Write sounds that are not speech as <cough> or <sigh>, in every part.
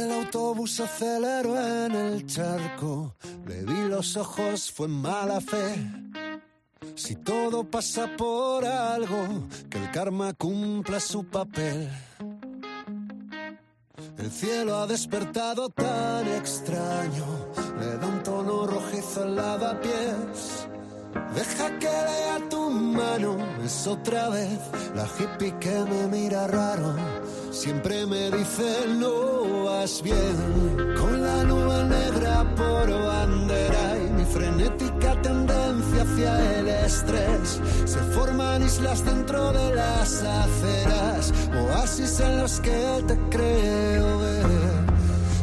El autobús aceleró en el charco, le vi los ojos, fue mala fe. Si todo pasa por algo, que el karma cumpla su papel. El cielo ha despertado tan extraño, le da un tono rojizo al lavapiés. Deja que lea tu mano, es otra vez la hippie que me mira raro. Siempre me dice no con la nube negra por bandera y mi frenética tendencia hacia el estrés. Se forman islas dentro de las aceras, oasis en los que te creo ver,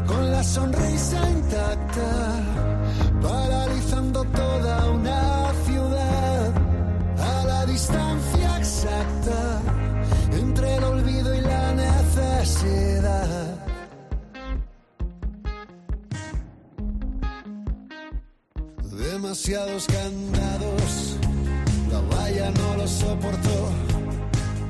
con la sonrisa intacta, Demasiados candados, la valla no lo soportó.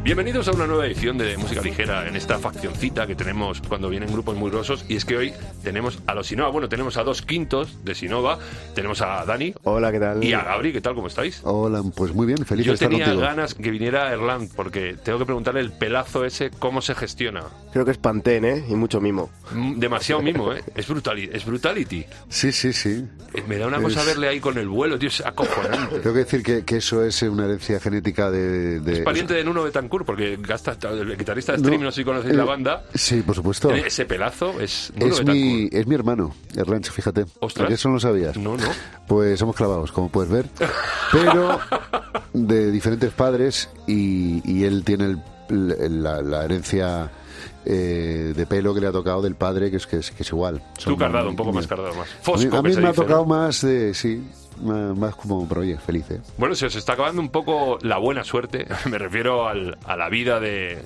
Bienvenidos a una nueva edición de Música Ligera en esta faccioncita que tenemos cuando vienen grupos muy grosos. Y es que hoy tenemos a los Sinova. Bueno, tenemos a dos quintos de Sinova. Tenemos a Dani. Hola, ¿qué tal? Y a Gabri. ¿Qué tal? ¿Cómo estáis? Hola, pues muy bien, feliz Yo de estar tenía contigo. ganas que viniera Erland porque tengo que preguntarle el pelazo ese, cómo se gestiona. Creo que es Pantén, ¿eh? Y mucho mimo. Mm, Demasiado mimo, ¿eh? Es, brutali es brutality. Sí, sí, sí. Eh, Me da una cosa Es- verle ahí con el vuelo, tío, es acojonante. Tengo que decir que, que eso es una herencia genética de... de- Es pariente de Nuno Betancourt, porque gasta, el guitarrista de Stream, no sé si conocéis eh, la banda. Sí, por supuesto. Ese pelazo es Nuno Es mi, es mi hermano, Erlanch, fíjate. Ostras. ¿Que eso no lo sabías? No, no. Pues somos clavados, como puedes ver. Pero <laughs> de diferentes padres y, y él tiene el- la, la herencia eh, de pelo que le ha tocado del padre, que es, que es, que es igual. Tú Son cardado, muy- un poco muy- más cardado, más. A mí, Fosco, a mí se me ha tocado más de, sí, más, como, oye, feliz, ¿eh? Bueno, se os está acabando un poco la buena suerte. <laughs> Me refiero al- a la vida de.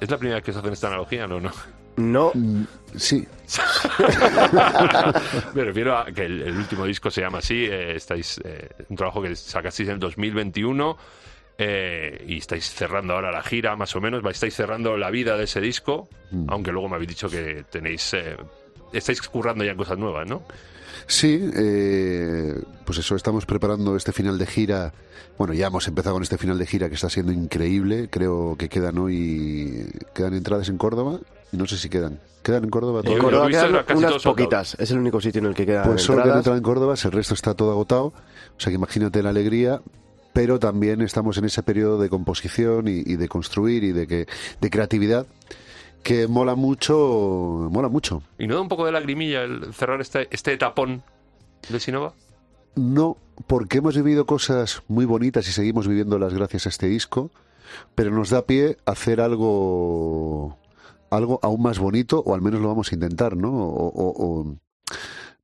¿Es la primera vez que se hacen esta analogía? No, no. No, Mm, Sí, <laughs> Me refiero a que el, el último disco se llama así. eh, estáis eh, un trabajo que sacasteis en el 2021 eh, y estáis cerrando ahora la gira, más o menos. Estáis cerrando la vida de ese disco, Mm. aunque luego me habéis dicho que tenéis. eh, estáis currando ya en cosas nuevas, ¿no? Sí, eh, pues eso, estamos preparando este final de gira. Bueno, ya hemos empezado con este final de gira que está siendo increíble. Creo que quedan hoy, quedan entradas en Córdoba y no sé si quedan. ¿Quedan en Córdoba Yo- en todavía? yo Córdoba quedan unas poquitas. Es el único sitio en el que quedan Pues solo quedan entradas. entradas en Córdoba, el resto está todo agotado. O sea que imagínate la alegría. Pero también estamos en ese periodo de composición y, y de construir y de que de creatividad que mola mucho, mola mucho. ¿Y no da un poco de lagrimilla el cerrar este, este etapón de Sinova? No, porque hemos vivido cosas muy bonitas y seguimos viviéndolas gracias a este disco, pero nos da pie a hacer algo, algo aún más bonito, o al menos lo vamos a intentar, ¿no? O, o- o-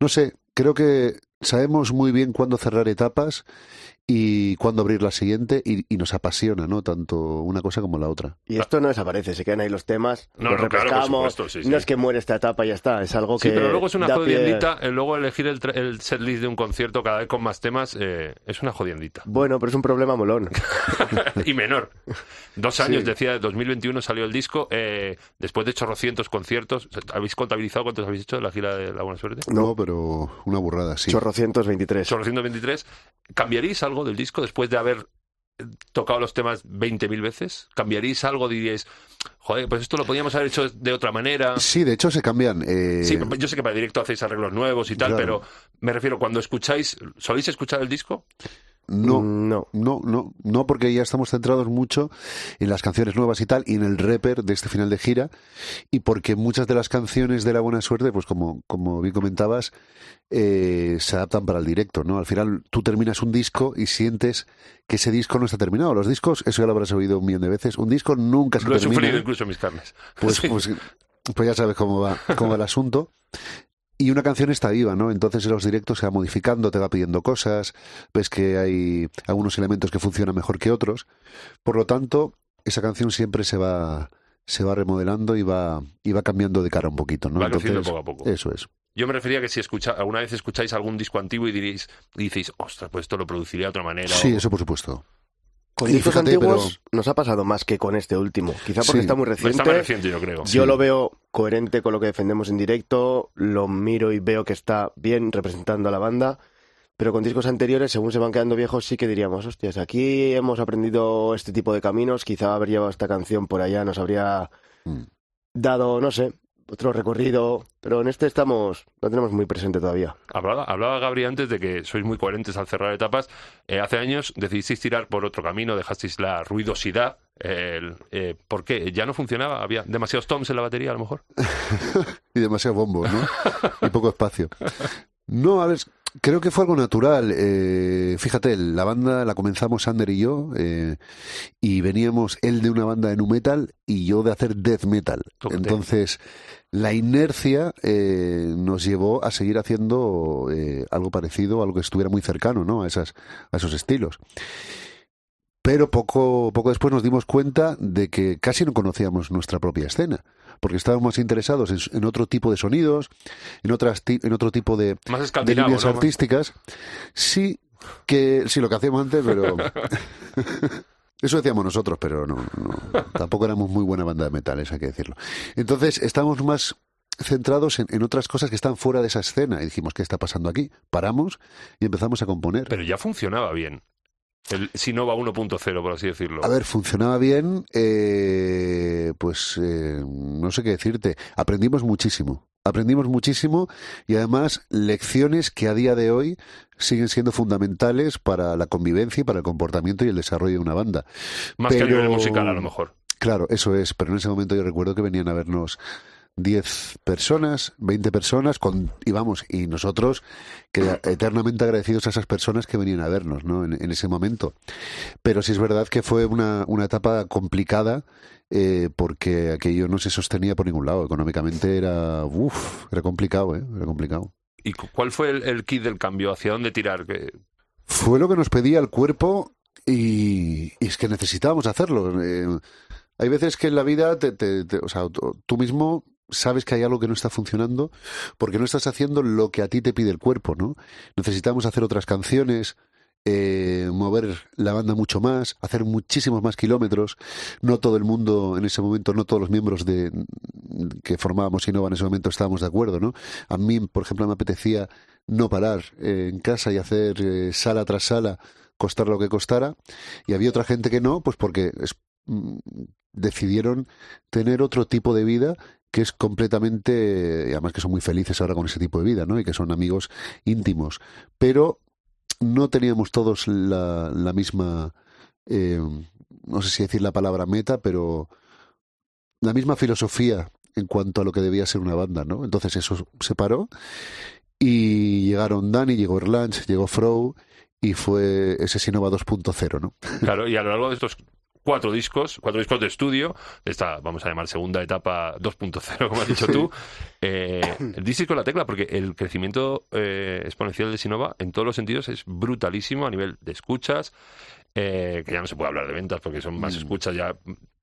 no sé, creo que sabemos muy bien cuándo cerrar etapas y cuándo abrir la siguiente y, y nos apasiona, ¿no? Tanto una cosa como la otra. Y esto no desaparece, se quedan ahí los temas, No, los no, claro, supuesto, sí, sí. No es que muere esta etapa y ya está, es algo que. Sí, pero luego es una da pie- jodiendita. eh, Luego elegir el, el setlist de un concierto cada vez con más temas eh, es una jodiendita. Bueno, pero es un problema molón. <laughs> y menor. Dos años, Sí. decía, 2021 salió el disco. eh, después de chorrocientos conciertos, ¿habéis contabilizado cuántos habéis hecho de la gira de La Buena Suerte? No, pero una burrada, sí. Chorrocientos veintitrés. Chorrocientos veintitrés. ¿Cambiaríais algo del disco después de haber eh, tocado los temas 20.000 veces? ¿Cambiaríais algo? Diríais, joder, pues esto lo podíamos haber hecho de otra manera. Sí, de hecho se cambian. eh, Sí, yo sé que para directo hacéis arreglos nuevos y tal, Claro. pero me refiero, cuando escucháis, ¿soléis escuchar el disco? No, No. No, no, no, porque ya estamos centrados mucho en las canciones nuevas y tal, y en el rapper de este final de gira, y porque muchas de las canciones de La Buena Suerte, pues como, como bien comentabas, eh, se adaptan para el directo, ¿no? Al final tú terminas un disco y sientes que ese disco no está terminado. Los discos, eso ya lo habrás oído un millón de veces, un disco nunca se Lo he termina. sufrido incluso en mis carnes. Pues, Sí. pues, pues ya sabes cómo va, cómo va el asunto. Y una canción está viva, ¿no? Entonces en los directos se va modificando, te va pidiendo cosas, ves que hay algunos elementos que funcionan mejor que otros. Por lo tanto, esa canción siempre se va se va remodelando y va y va cambiando de cara un poquito, ¿no? Va creciendo poco a poco. Eso es. Yo me refería que si escucha, alguna vez escucháis algún disco antiguo y diréis, y diréis, ostras, pues esto lo produciría de otra manera. Sí, o- eso por supuesto. Con discos antiguos nos ha pasado más que con este último. Quizá porque Sí. está muy reciente. Está más reciente, yo creo. Yo lo veo coherente con lo que defendemos en directo, lo miro y veo que está bien representando a la banda, pero con discos anteriores, según se van quedando viejos, sí que diríamos, hostias, aquí hemos aprendido este tipo de caminos, quizá haber llevado esta canción por allá nos habría Mm. dado, no sé, otro recorrido, pero en este estamos, lo tenemos muy presente todavía. Hablaba, hablaba Gabri antes de que sois muy coherentes al cerrar etapas. Eh, hace años decidisteis tirar por otro camino, dejasteis la ruidosidad. el- eh, ¿Por qué? ¿Ya no funcionaba? ¿Había demasiados toms en la batería, a lo mejor? <laughs> y demasiado bombo, ¿no? y poco espacio. No, a ver, creo que fue algo natural. Eh, fíjate, la banda la comenzamos Sander y yo, eh, y veníamos él de una banda de nu metal y yo de hacer death metal. Entonces, la inercia eh, nos llevó a seguir haciendo eh, algo parecido, algo que estuviera muy cercano, ¿no? A esas, a esos estilos. Pero poco, poco después nos dimos cuenta de que casi no conocíamos nuestra propia escena, porque estábamos interesados en, en otro tipo de sonidos, en, otras ti- en otro tipo de, Más de escandinavo, líneas ¿no? artísticas. Sí, que sí, lo que hacíamos antes, pero... <laughs> Eso decíamos nosotros, pero no, no, tampoco éramos muy buena banda de metales, hay que decirlo. Entonces, estábamos más centrados en, en otras cosas que están fuera de esa escena y dijimos, ¿qué está pasando aquí? Paramos y empezamos a componer. Pero ya funcionaba bien. El Sinova 1.0, por así decirlo. A ver, funcionaba bien, eh, pues eh, no sé qué decirte. Aprendimos muchísimo, aprendimos muchísimo y además lecciones que a día de hoy siguen siendo fundamentales para la convivencia y para el comportamiento y el desarrollo de una banda. Más que a nivel musical, a lo mejor. Claro, eso es, pero en ese momento yo recuerdo que venían a vernos 10 personas, 20 personas, con, y vamos, y nosotros que eternamente agradecidos a esas personas que venían a vernos, ¿no? En, en ese momento. Pero sí es verdad que fue una, una etapa complicada eh, porque aquello no se sostenía por ningún lado. Económicamente era, uff, era complicado, ¿eh? Era complicado. ¿Y cu- cuál fue el, el kit del cambio? ¿Hacia dónde tirar? Fue lo que nos pedía el cuerpo y, y es que necesitábamos hacerlo. Eh, hay veces que en la vida, te, te- te- o sea, tú mismo sabes que hay algo que no está funcionando porque no estás haciendo lo que a ti te pide el cuerpo, ¿no? Necesitamos hacer otras canciones, eh, mover la banda mucho más, hacer muchísimos más kilómetros. No todo el mundo en ese momento, no todos los miembros de que formábamos Innova en ese momento estábamos de acuerdo, ¿no? A mí, por ejemplo, me apetecía no parar eh, en casa y hacer eh, sala tras sala, costar lo que costara, y había otra gente que no, pues porque mm, decidieron tener otro tipo de vida que es completamente, y además que son muy felices ahora con ese tipo de vida, ¿no? Y que son amigos íntimos, pero no teníamos todos la, la misma, eh, no sé si decir la palabra meta, pero la misma filosofía en cuanto a lo que debía ser una banda, ¿no? Entonces eso se paró y llegaron Dani, llegó Erlange, llegó Frow y fue ese Sinova 2.0, ¿no? Claro, y a lo largo de estos cuatro discos, cuatro discos de estudio, de esta, vamos a llamar segunda etapa 2.0, como has dicho tú, eh, el disco la tecla, porque el crecimiento eh, exponencial de Sinova en todos los sentidos es brutalísimo a nivel de escuchas, eh, que ya no se puede hablar de ventas porque son más escuchas, ya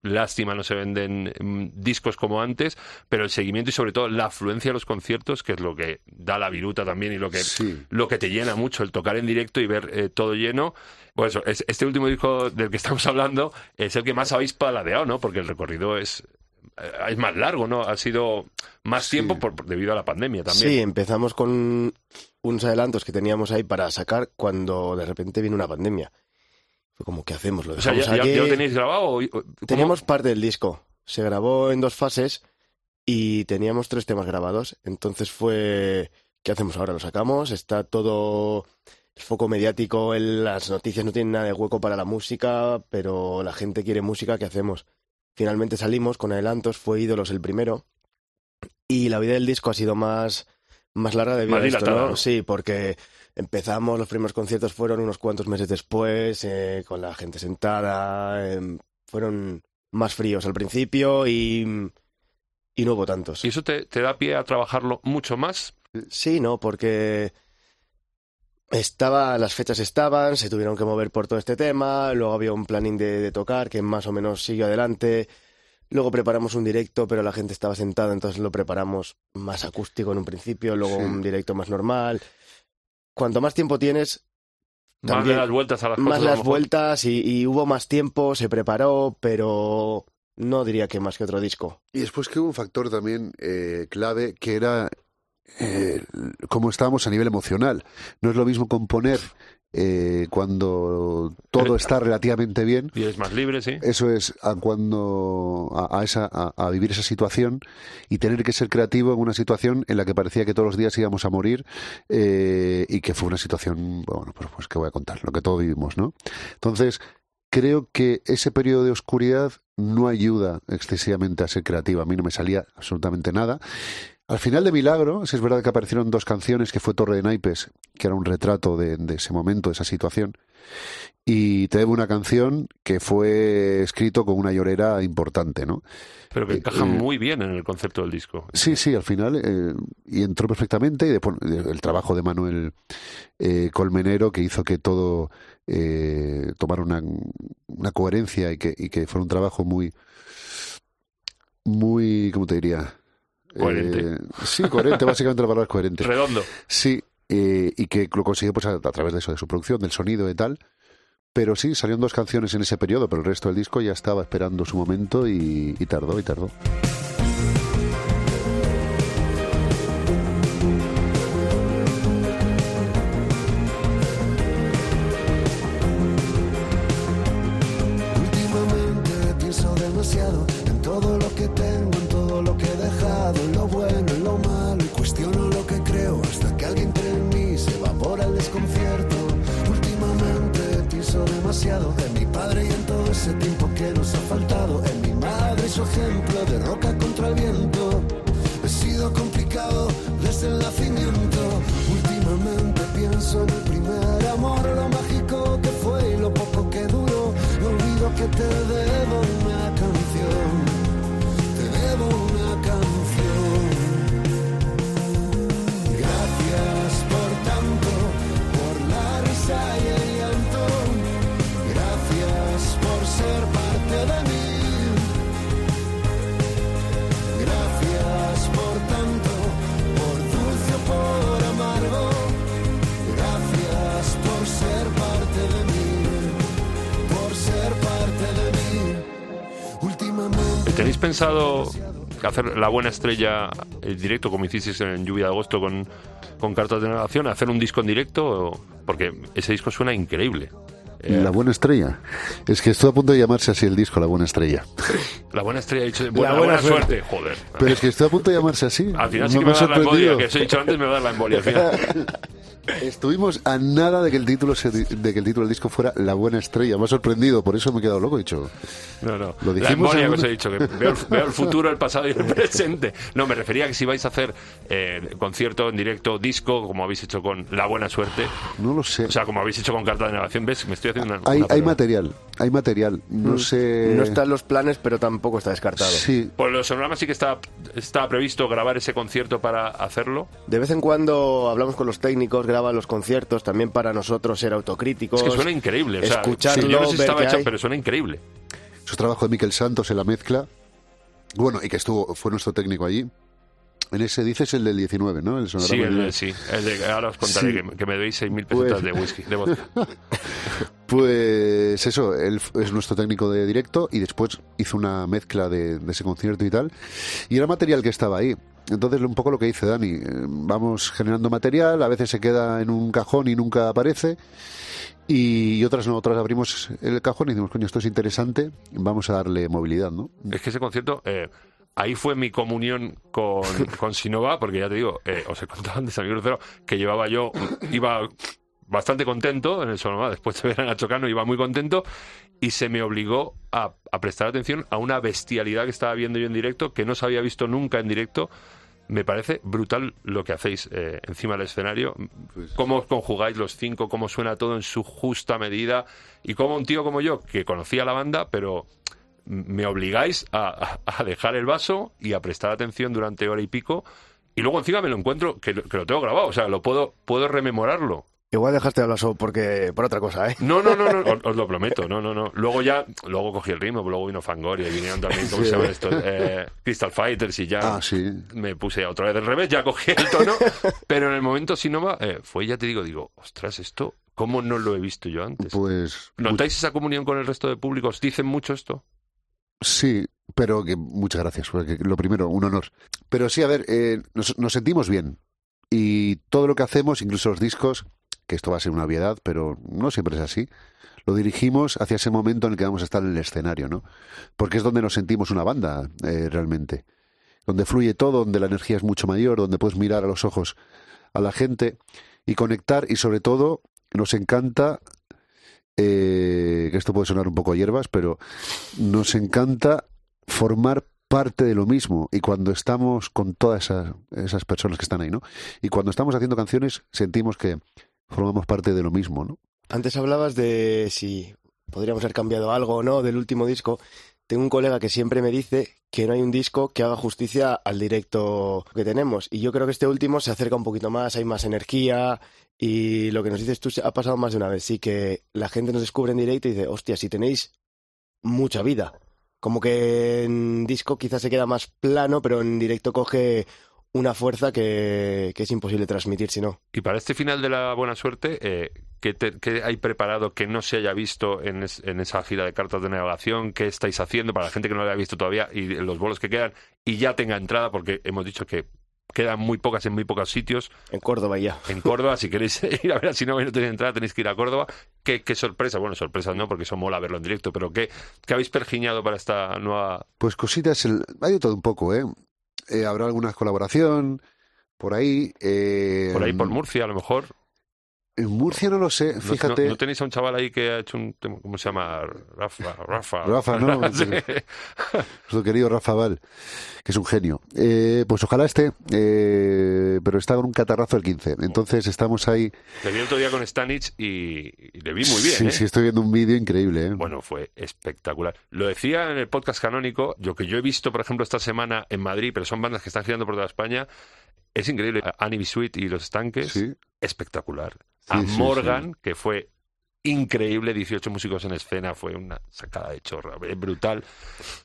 lástima no se venden mm, discos como antes, pero el seguimiento y sobre todo la afluencia a los conciertos, que es lo que da la viruta también y lo que Sí. lo que te llena mucho, el tocar en directo y ver eh, todo lleno. Pues eso, es- este último disco del que <laughs> estamos hablando es el que más habéis paladeado, ¿no? Porque el recorrido es, eh, es más largo, ¿no? Ha sido más tiempo por, por- debido a la pandemia también. Sí, empezamos con unos adelantos que teníamos ahí para sacar cuando de repente vino una pandemia. Fue como, ¿qué hacemos? Lo O sea, ¿ya, ya- lo tenéis grabado? cómo? Teníamos parte del disco. Se grabó en dos fases y teníamos tres temas grabados. Entonces fue, ¿qué hacemos ahora? Lo sacamos, está todo el foco mediático, el- las noticias no tienen nada de hueco para la música, pero la gente quiere música, ¿qué hacemos? Finalmente salimos con adelantos, fue Ídolos el primero. Y la vida del disco ha sido más, más larga debido Más a esto, ¿no? Sí, porque empezamos, los primeros conciertos fueron unos cuantos meses después, eh, con la gente sentada, em, fueron más fríos al principio y, y no hubo tantos. ¿Y eso te, te da pie a trabajarlo mucho más? Sí, no, porque estaba, las fechas estaban, se tuvieron que mover por todo este tema, luego había un planning de, de tocar que más o menos siguió adelante, luego preparamos un directo, pero la gente estaba sentada, entonces lo preparamos más acústico en un principio, luego Sí. un directo más normal. Cuanto más tiempo tienes, más de También, las vueltas a las cosas. más las vueltas y, y hubo más tiempo, se preparó, pero no diría que más que otro disco. Y después que hubo un factor también eh, clave que era eh, cómo estábamos a nivel emocional. No es lo mismo componer eh, cuando todo está relativamente bien. Y eres más libre, sí. Eso es a cuando a, a esa a, a vivir esa situación y tener que ser creativo en una situación en la que parecía que todos los días íbamos a morir eh, y que fue una situación bueno pues, pues que voy a contar lo que todos vivimos, ¿no? Entonces creo que ese periodo de oscuridad no ayuda excesivamente a ser creativa. A mí no me salía absolutamente nada. Al final de Milagro, si es verdad que aparecieron dos canciones, que fue Torre de Naipes, que era un retrato de, de ese momento, de esa situación, y Te debo una canción que fue escrito con una llorera importante, ¿no? Pero que Eh, encaja eh, muy bien en el concepto del disco. Sí, sí, al final, eh, y entró perfectamente, y después el trabajo de Manuel eh, Colmenero que hizo que todo eh, tomara una, una coherencia y que, y que fuera un trabajo muy, muy, ¿cómo te diría? Coherente. Eh, sí, coherente, básicamente la palabra es coherente. Redondo. Sí, eh, y que lo consiguió pues, a, a través de eso, de su producción, del sonido y tal. Pero sí, salieron dos canciones en ese periodo, pero el resto del disco ya estaba esperando su momento y, y tardó y tardó. Pensado hacer la buena estrella en directo como hicisteis en Lluvia de Agosto con, con cartas de navegación? ¿Hacer un disco en directo? Porque ese disco suena increíble. Eh, La buena estrella. Es que estoy a punto de llamarse así el disco, La buena estrella. la buena estrella ha dicho. Buena, La buena, buena suerte. Joder. Pero es que estoy a punto de llamarse así. Al final sí No que me va a dar la embolia, que os he dicho antes, me va a dar la embolia. Al <laughs> final. Estuvimos a nada de que el título se- de que el título del disco fuera La buena estrella. Me ha sorprendido, por eso me he quedado loco. He dicho, No, no. Lo la dijimos en que os he dicho, que veo, el- veo el futuro, el pasado y el <laughs> presente. No, me refería a que si vais a hacer eh, concierto en directo, disco, como habéis hecho con La Buena Suerte, no lo sé. o sea, como habéis hecho con Carta de Navegación, ¿ves? Me estoy haciendo una. hay, una hay material, hay material. No sé. No están los planes, pero tampoco está descartado. Sí, Por los sonogramas sí que está, está previsto grabar ese concierto para hacerlo. De vez en cuando hablamos con los técnicos, graban los conciertos, también para nosotros ser autocríticos. Es que suena increíble. O sea, escucharlo, yo no sé si estaba hay. pero suena increíble. Eso es trabajo de Miquel Santos en la mezcla. Bueno, y que estuvo, fue nuestro técnico allí. En ese dices el del 19, ¿no? El Sí, el, de- sí. El de, ahora os contaré Sí. que, que me debéis 6.000 Pues- pesetas de whisky, de vodka. <laughs> Pues eso, él es nuestro técnico de directo y después hizo una mezcla de, de ese concierto y tal. Y era material que estaba ahí. Entonces, un poco lo que dice Dani, eh, vamos generando material, a veces se queda en un cajón y nunca aparece. Y otras no, otras abrimos el cajón y decimos, coño, esto es interesante, vamos a darle movilidad, ¿no? Es que ese concierto, eh, ahí fue mi comunión con, <laughs> con Sinova, porque ya te digo, eh, os he contado antes, amigo Crucero, que llevaba yo, iba bastante contento en el Sonoma, después de ver a Nacho Cano, iba muy contento, y se me obligó a, a prestar atención a una bestialidad que estaba viendo yo en directo, que no se había visto nunca en directo. Me parece brutal lo que hacéis eh, encima del escenario, cómo os conjugáis los cinco, cómo suena todo en su justa medida, y cómo un tío como yo, que conocía la banda, pero me obligáis a, a- dejar el vaso y a prestar atención durante hora y pico. Y luego encima me lo encuentro, que, lo- que lo tengo grabado, o sea, lo puedo, puedo rememorarlo. Igual dejaste de hablar solo porque, por otra cosa, ¿eh? No, no, no, no, os, os lo prometo, no, no, no. Luego ya, luego cogí el ritmo, luego vino Fangoria y vinieron también, ¿cómo Sí. se llaman estos? Eh, Crystal Fighters y ya Ah, sí. me puse otra vez del revés, ya cogí el tono, <laughs> pero en el momento Sinova eh, fue, ya te digo, digo, ostras, esto, ¿Cómo no lo he visto yo antes? Pues ¿Notáis esa comunión con el resto de público? ¿Os dicen mucho esto? sí, pero que muchas gracias. porque lo primero, un honor. Pero sí, a ver, eh, nos, nos sentimos bien. Y todo lo que hacemos, incluso los discos, que esto va a ser una obviedad, pero no siempre es así, lo dirigimos hacia ese momento en el que vamos a estar en el escenario, ¿no? Porque es donde nos sentimos una banda, eh, realmente. Donde fluye todo, donde la energía es mucho mayor, donde puedes mirar a los ojos a la gente y conectar y sobre todo nos encanta eh, que esto puede sonar un poco a hierbas, pero nos encanta formar parte de lo mismo y cuando estamos con todas esas, esas personas que están ahí, ¿no? Y cuando estamos haciendo canciones sentimos que formamos parte de lo mismo, ¿no? Antes hablabas de si podríamos haber cambiado algo o no del último disco. Tengo un colega que siempre me dice que no hay un disco que haga justicia al directo que tenemos. Y yo creo que este último se acerca un poquito más, hay más energía. Y lo que nos dices tú ha pasado más de una vez. Sí, que la gente nos descubre en directo y dice, hostia, si tenéis mucha vida. Como que en disco quizás se queda más plano, pero en directo coge una fuerza que, que es imposible transmitir si no. Y para este final de la buena suerte, eh, ¿qué, te- qué hay preparado que no se haya visto en, es- en esa gira de cartas de navegación? ¿Qué estáis haciendo para la gente que no lo haya visto todavía y los bolos que quedan y ya tenga entrada? Porque hemos dicho que quedan muy pocas en muy pocos sitios. En Córdoba ya. En Córdoba, si queréis <laughs> ir a ver, si no, no tenéis entrada, tenéis que ir a Córdoba. ¿Qué, qué sorpresa? Bueno, sorpresas no, porque eso mola verlo en directo, pero ¿qué, qué habéis pergiñado para esta nueva Pues cositas, el- hay de todo un poco, ¿eh? Eh, habrá alguna colaboración por ahí. eh, por ahí por Murcia, a lo mejor? En Murcia no lo sé, ¿No- fíjate. ¿No, no tenéis a un chaval ahí que ha hecho un tema, ¿cómo se llama? Rafa, Rafa. Rafa, ¿no? <laughs> Nuestro querido Rafa Val, que es un genio. Eh, pues ojalá esté, eh, pero está con un catarrazo el 15. Entonces estamos ahí. Le vi el otro día con Stanich y, y le vi muy bien, sí, ¿eh? sí, estoy viendo un vídeo increíble. Bueno, fue espectacular. Lo decía en el podcast canónico, lo que yo he visto, por ejemplo, esta semana en Madrid, pero son bandas que están girando por toda España, es increíble. Annie Sweet y Los Estanques, Sí. espectacular. Sí, a sí, Morgan, que fue increíble, 18 músicos en escena, fue una sacada de chorra, eh, brutal.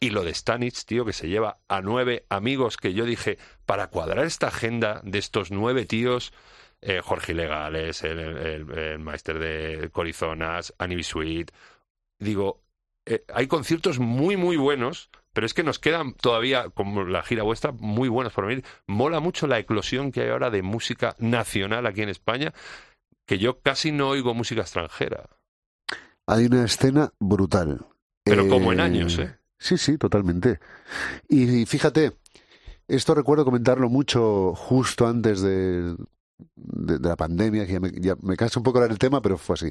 Y lo de Stanich, tío, que se lleva a nueve amigos que yo dije, para cuadrar esta agenda de estos nueve tíos, eh, Jorge Legales, el, el, el máster de Corizonas, Annie Sweet, digo, eh, hay conciertos muy, muy buenos, pero es que nos quedan todavía, como la gira vuestra, muy buenos por venir. Mola mucho la eclosión que hay ahora de música nacional aquí en España, que yo casi no oigo música extranjera. Hay una escena brutal. Pero como en años, ¿eh? Sí, sí, totalmente. Y, fíjate, esto recuerdo comentarlo mucho justo antes de, de, de la pandemia, que ya me, ya me cansa un poco hablar del tema, pero fue así.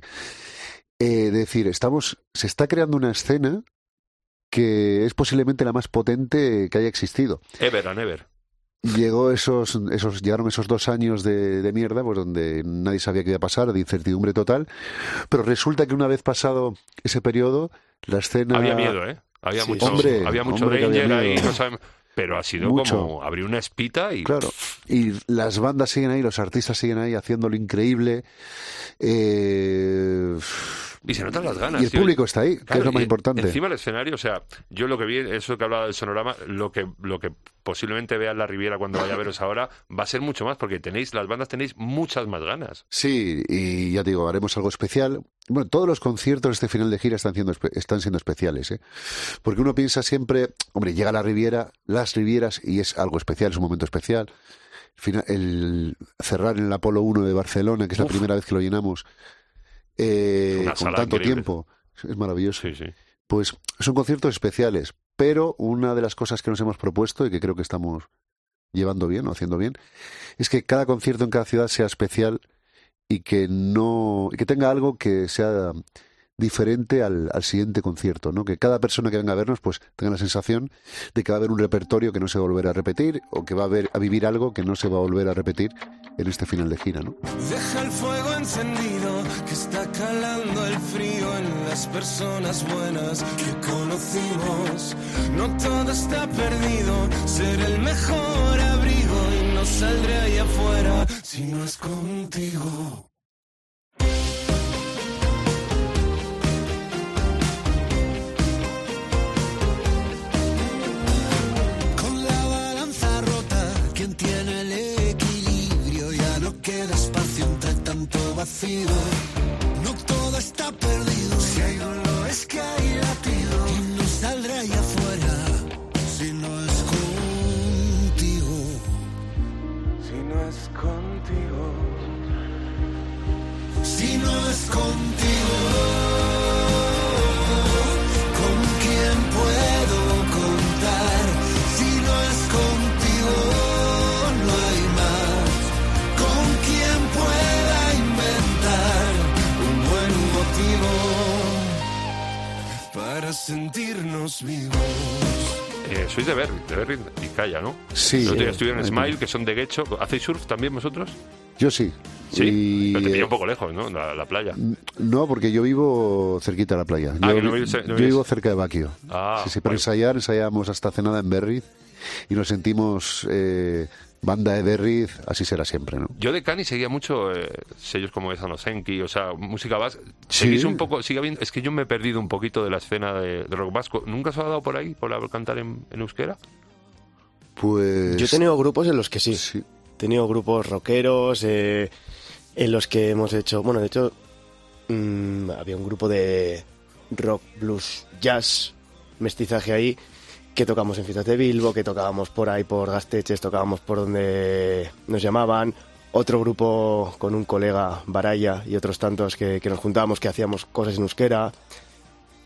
Eh, decir, estamos, se está creando una escena que es posiblemente la más potente que haya existido. Ever and ever. Llegó esos, esos, llegaron esos dos años de, de mierda, pues donde nadie sabía qué iba a pasar, de incertidumbre total. Pero resulta que una vez pasado ese periodo, la escena. Había miedo, ¿eh? Había Sí, mucho, hombre, había mucho hombre, que había danger ahí, no sabemos- pero ha sido Mucho. como abrir una espita y Claro, y las bandas siguen ahí, los artistas siguen ahí haciéndolo increíble. Eh, Y se notan las ganas. y el tío. público está ahí, que Claro, es lo más importante. Encima del escenario, o sea, yo lo que vi, eso que hablaba del sonorama, lo que, lo que posiblemente vea en la Riviera cuando vaya a veros ahora, va a ser mucho más, porque tenéis, las bandas tenéis muchas más ganas. Sí, y ya te digo, haremos algo especial. Bueno, todos los conciertos de este final de gira están siendo, están siendo especiales, ¿eh? Porque uno piensa siempre, hombre, llega la Riviera, las Rivieras, y es algo especial, es un momento especial. Fina- El cerrar en el Apolo 1 de Barcelona, que es la Uf. primera vez que lo llenamos, eh, con tanto increíble. tiempo, es maravilloso. Sí, sí. Pues son conciertos especiales, pero una de las cosas que nos hemos propuesto y que creo que estamos llevando bien o haciendo bien es que cada concierto en cada ciudad sea especial y que no y que tenga algo que sea diferente al, al siguiente concierto, ¿no? Que cada persona que venga a vernos pues tenga la sensación de que va a haber un repertorio que no se va a volver a repetir o que va a, ver, a vivir algo que no se va a volver a repetir en este final de gira, ¿no? Deja el fuego encendido que está calando el frío en las personas buenas que conocimos. No todo está perdido, ser el mejor abrigo y no saldré ahí afuera si no es contigo. tanto vacío. No todo está perdido. Si hay dolor es que hay latido. Y no saldrá allá afuera si no es contigo. Si no es contigo. Si no es contigo. Eh, sois de Berry, de Berry y Calla, ¿no? Sí. Día estuvieron en Sí. Smile, que son de Guecho. ¿Hacéis surf también vosotros? Yo sí. Sí. Y, Pero te pilla eh, un poco lejos, ¿no? La, la playa. No, porque yo vivo cerquita de la playa. Ah, yo que no vives- no yo vives- vivo cerca de Baquio. Ah, sí, sí, para bueno. ensayar, ensayamos hasta cenada en Berriz y nos sentimos eh, banda de Berriz, así será siempre, ¿no? Yo de Cani seguía mucho eh, sellos como Esano Senki, o sea, música vasca. Sí. Seguís un poco, sigue habiendo, es que yo me he perdido un poquito de la escena de, de rock vasco. ¿Nunca os ha dado por ahí, por cantar en, en euskera? Pues... Yo he tenido grupos en los que sí. Sí. He tenido grupos rockeros eh, en los que hemos hecho. Bueno, de hecho, mm, había un grupo de rock, blues, jazz, mestizaje ahí, que tocamos en fiestas de Bilbo, que tocábamos por ahí por Gasteches, tocábamos por donde nos llamaban. Otro grupo con un colega, Baraya, y otros tantos que, que nos juntábamos, que hacíamos cosas en euskera.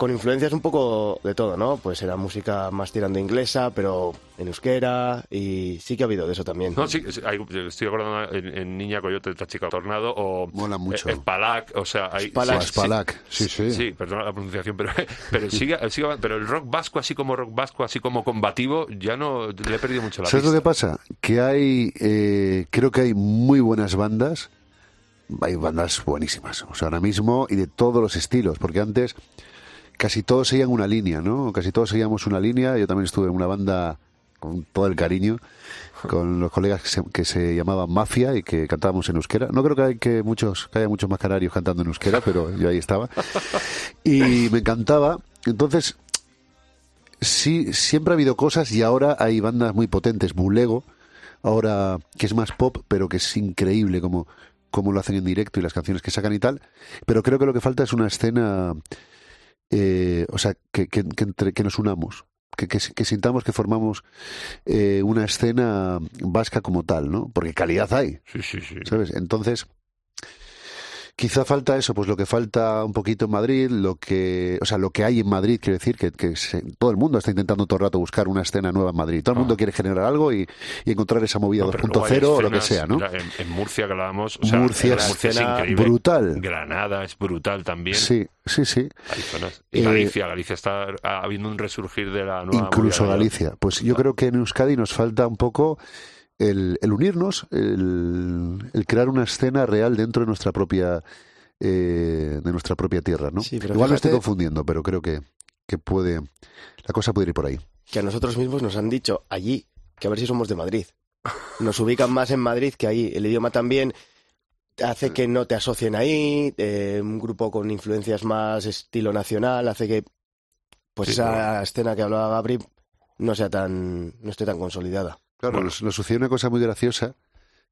Con influencias un poco de todo, ¿no? Pues era música más tirando inglesa, pero en euskera, y sí que ha habido de eso también. No, sí, sí, hay- estoy acordando en, en Niña Coyote, esta chica Tornado, o Mola mucho. eh, Spalak, o sea, hay... Spalak. sí, Spalak, sí, sí. Sí, perdona la pronunciación, pero, <laughs> pero, sigue, sigue- pero el rock vasco, así como rock vasco, así como combativo, ya no le he perdido mucho la ¿Sabes lo que pista. pasa? Que hay, eh, creo que hay muy buenas bandas, hay bandas buenísimas, o sea, ahora mismo y de todos los estilos, porque antes casi todos seguían una línea, ¿no? Casi todos seguíamos una línea, yo también estuve en una banda con todo el cariño, con los colegas que se, que se llamaban Mafia y que cantábamos en euskera. No creo que, hay que, muchos, que haya muchos más canarios cantando en euskera, pero yo ahí estaba. Y me encantaba. Entonces, sí, siempre ha habido cosas y ahora hay bandas muy potentes. Bulego, ahora que es más pop, pero que es increíble como, como lo hacen en directo y las canciones que sacan y tal. Pero creo que lo que falta es una escena, eh, o sea, que, que, que entre- que nos unamos. Que, que, que sintamos que formamos eh, una escena vasca como tal, ¿no? Porque calidad hay, Sí, sí, sí. ¿sabes? Entonces, quizá falta eso, pues lo que falta un poquito en Madrid, lo que, o sea, lo que hay en Madrid, quiero decir, que, que se- todo el mundo está intentando todo el rato buscar una escena nueva en Madrid. Todo el Ah. mundo quiere generar algo y, y encontrar esa movida No, pero luego hay 2.0 o lo que sea, ¿no? En, en Murcia, que hablábamos, o sea, Murcia la es Murcia es increíble. brutal. Granada es brutal también. Sí, sí, sí. Y Eh, Galicia, Galicia está ha habiendo un resurgir de la nueva Incluso Galicia. Pues yo creo que en Euskadi nos falta un poco el, el unirnos, el, el crear una escena real dentro de nuestra propia eh, de nuestra propia tierra, ¿no? Sí, Igual lo estoy fíjate- confundiendo, pero creo que, que puede la cosa puede ir por ahí. que a nosotros mismos nos han dicho allí que a ver si somos de Madrid. Nos ubican más en Madrid que ahí. El idioma también hace que no te asocien ahí. eh, un grupo con influencias más estilo nacional hace que pues Sí, esa escena que hablaba Gabri no sea tan no esté tan consolidada. Claro, Bueno. nos, nos sucedió una cosa muy graciosa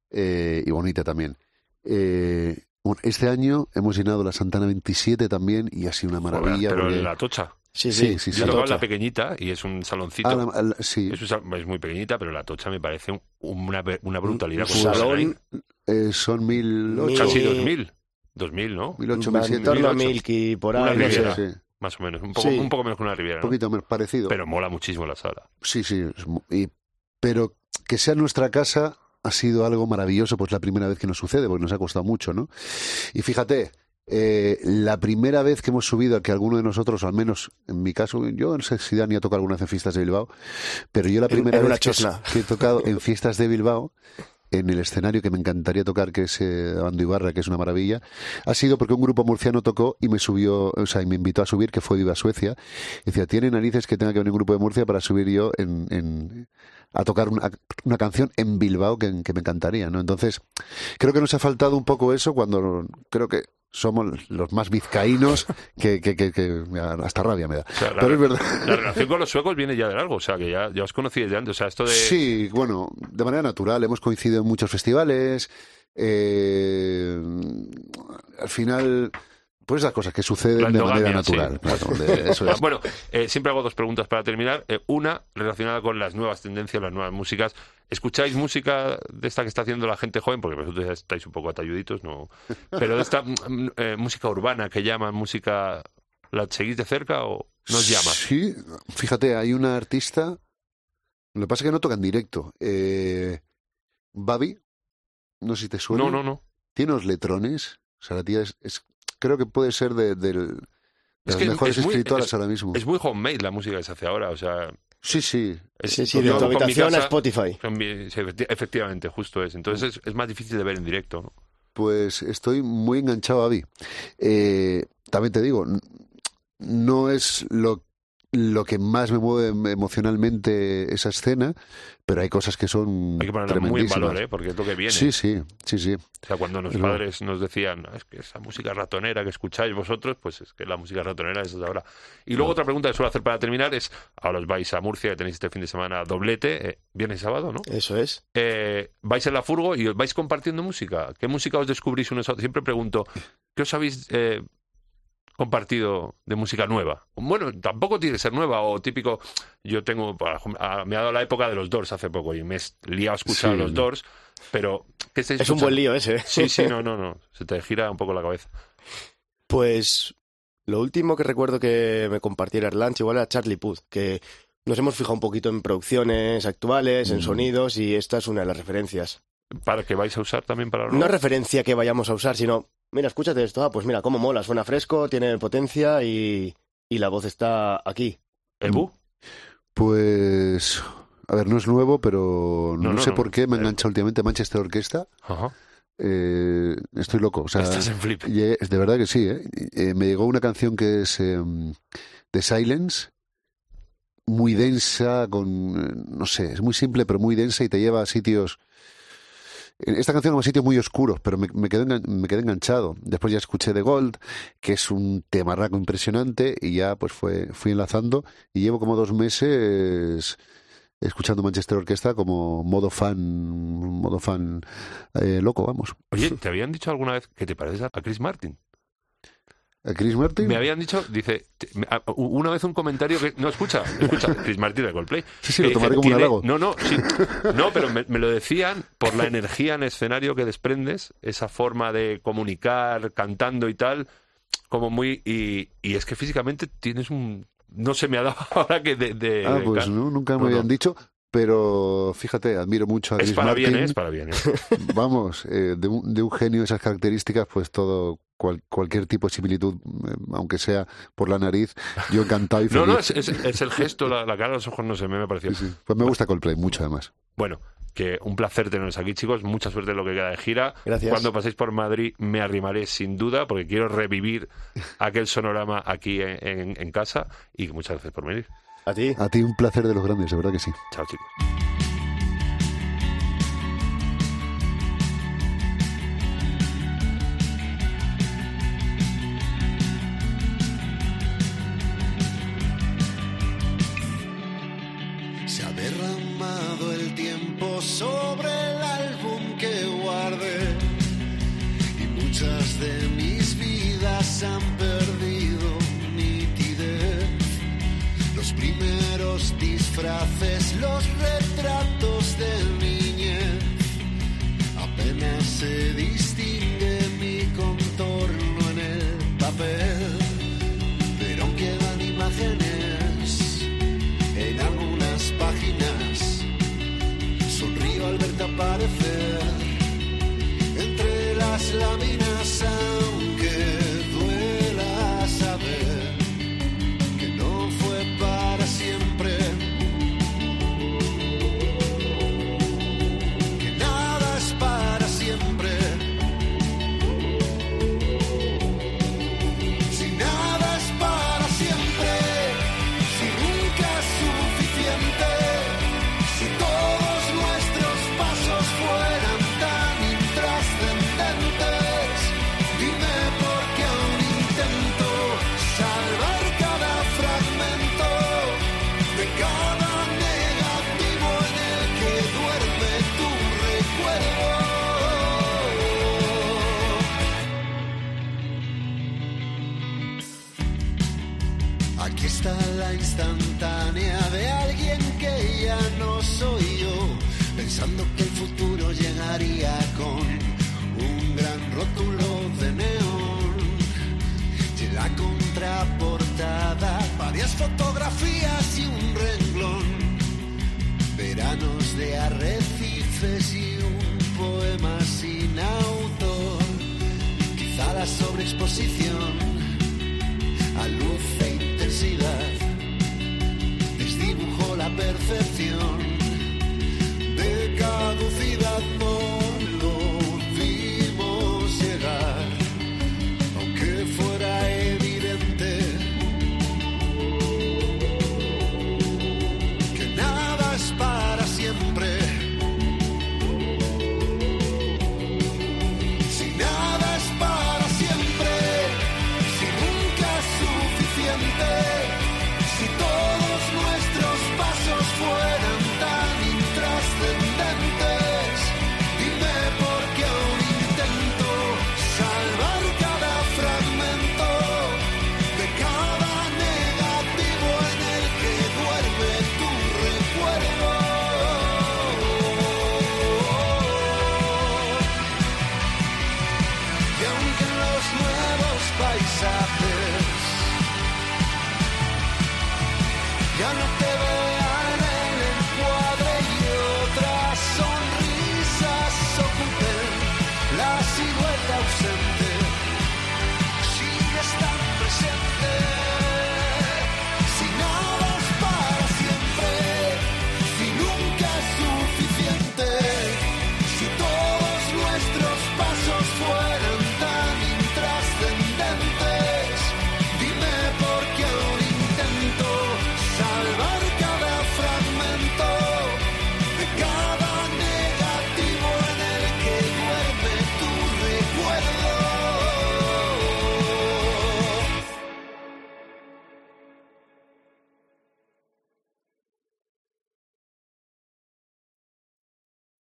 eh, y bonita también. Eh, bueno, este año hemos llenado la Santana 27 también y ha sido una maravilla. pero porque- en la tocha. Sí, Sí, sí, sí, sí. Yo la tocha. la pequeñita y es un saloncito. Ah, la- la- sí, Es, un sal- es muy pequeñita, pero la tocha me parece un- una, una brutalidad. Un salón eh, son mil ocho, Mil- Casi 2000. 2000, ¿no? mil ocho, mil en siete, torno a mil. Milky por Una ahí, no sé. riviera. Sí, Más o menos. Un poco, Sí. un poco menos que una riviera. un ¿no? poquito más parecido. Pero mola muchísimo la sala. Sí, sí. y- pero que sea nuestra casa ha sido algo maravilloso, pues la primera vez que nos sucede, porque nos ha costado mucho, ¿no? Y fíjate, eh, la primera vez que hemos subido a que alguno de nosotros, o al menos en mi caso, yo no sé si Dani ha tocado alguna vez en fiestas de Bilbao, pero yo la En- primera en una vez que he tocado en fiestas de Bilbao, en el escenario que me encantaría tocar, que es eh, Bando Ibarra, que es una maravilla, ha sido porque un grupo murciano tocó y me subió, o sea, y me invitó a subir, que fue Viva Suecia. Decía, tiene narices que tenga que venir un grupo de Murcia para subir yo en, en- a tocar una, una canción en Bilbao que, que me encantaría, ¿no? Entonces, creo que nos ha faltado un poco eso cuando creo que somos los más vizcaínos que, que, que- que hasta rabia me da. O sea, la, Pero es verdad. la relación con los suecos viene ya de largo. O sea, que ya, ya os conocí desde antes. O sea, esto de. Sí, bueno, de manera natural. Hemos coincidido en muchos festivales. eh, al final, pues esas cosas que suceden de manera sí. natural. Claro, de- <laughs> eso es. Bueno, eh, siempre hago dos preguntas para terminar. Eh, una, relacionada con las nuevas tendencias, las nuevas músicas. ¿Escucháis música de esta que está haciendo la gente joven? Porque vosotros ya estáis un poco atalluditos, ¿no? Pero de esta mm, eh, música urbana que llaman música... ¿La seguís de cerca o nos llama? Sí, fíjate, hay una artista. Lo que pasa es que no toca en directo. Babi, no sé si te suena. No, no, no. Tiene unos letrones. O sea, la tía es. es- creo que puede ser de- del, Las que mejores es muy- escritoras es- ahora mismo. Es muy homemade la música que se hace ahora, o sea... Sí, sí. es- Sí, de tu habitación a Spotify. mi- efectivamente, justo es. Entonces es, es más difícil de ver en directo, ¿no? Pues estoy muy enganchado a Vi. Eh, también te digo, no es lo, lo que más me mueve emocionalmente esa escena, pero hay cosas que son Hay que ponerla muy en tremendísimas. valor, ¿eh? Porque es lo que viene. Sí, sí, sí, sí. O sea, cuando los padres nos decían, "No, es que esa música ratonera que escucháis vosotros, pues es que la música ratonera es de ahora. Y luego otra pregunta que suelo hacer para terminar es, ahora os vais a Murcia, que tenéis este fin de semana doblete, eh, viernes y sábado, ¿no? Eso es. Eh, vais en la furgo y os vais compartiendo música. ¿Qué música os descubrís unos a otros? Siempre pregunto, ¿qué os habéis eh, compartido de música nueva? Bueno, tampoco tiene que ser nueva o típico. Yo tengo, ejemplo, ah, me ha dado la época de los Doors hace poco y me he liado a escuchar Sí. los Doors, pero ¿qué estáis Es un buen lío ese. ¿eh? Sí, sí, no, <laughs> no, no. Se te gira un poco la cabeza. Pues lo último que recuerdo que me compartiera Erlanch igual era Charlie Puth, que nos hemos fijado un poquito en producciones actuales, en Mm. sonidos, y esta es una de las referencias. ¿Para que vais a usar también para No es referencia que vayamos a usar, sino, mira, escúchate esto, ah, pues mira, cómo mola, suena fresco, tiene potencia y, y la voz está aquí. ¿El Bu? Pues, a ver, no es nuevo, pero no, No, no, sé no. por qué me Eh. engancha últimamente Manchester Orquesta. Ajá. Eh, estoy loco. O sea, Estás en flip. es- de verdad que sí. ¿eh? Eh, me llegó una canción que es em, The Silence, muy densa, con, eh, no sé, es muy simple, pero muy densa y te lleva a sitios... eh, Esta canción va a sitios muy oscuros, pero me, quedé, me enganchado. Después ya escuché The Gold, que es un temarraco impresionante, y ya pues fue, fui enlazando. Y llevo como dos meses escuchando Manchester Orquesta como modo fan, modo fan eh, loco, vamos. Oye, ¿te habían dicho alguna vez que te pareces a Chris Martin? ¿A Chris Martin? Me habían dicho, dice, una vez un comentario que. No, escucha, escucha, <laughs> Chris Martin de Coldplay. Sí, sí, lo tomaré como un halago. No, no, sí. <laughs> No, pero me, me lo decían por la energía en escenario que desprendes, esa forma de comunicar, cantando y tal, como muy. Y, y es que físicamente tienes un. No se me ha dado <laughs> ahora que de. de- Ah, pues no, nunca me No, no. habían dicho, pero fíjate, admiro mucho a Es Chris para Martin. bien, es para bien. ¿eh? Vamos, eh, de, un, de un genio esas características, pues todo, cual- cualquier tipo de similitud, eh, aunque sea por la nariz, yo encantado y <laughs> No, feliz. no, es, es- es el gesto, la, la cara, los ojos, no sé, me, me pareció. Sí, sí. Pues me gusta Coldplay mucho, además. Bueno, que un placer teneros aquí, chicos. Mucha suerte en lo que queda de gira. Gracias. Cuando paséis por Madrid me arrimaré sin duda, porque quiero revivir aquel sonorama aquí en, en- en casa. Y muchas gracias por venir. A ti. A ti un placer de los grandes, de verdad que sí. Chao, chicos. Entre las láminas, de arrecifes y un poema sin autor. Quizá la sobreexposición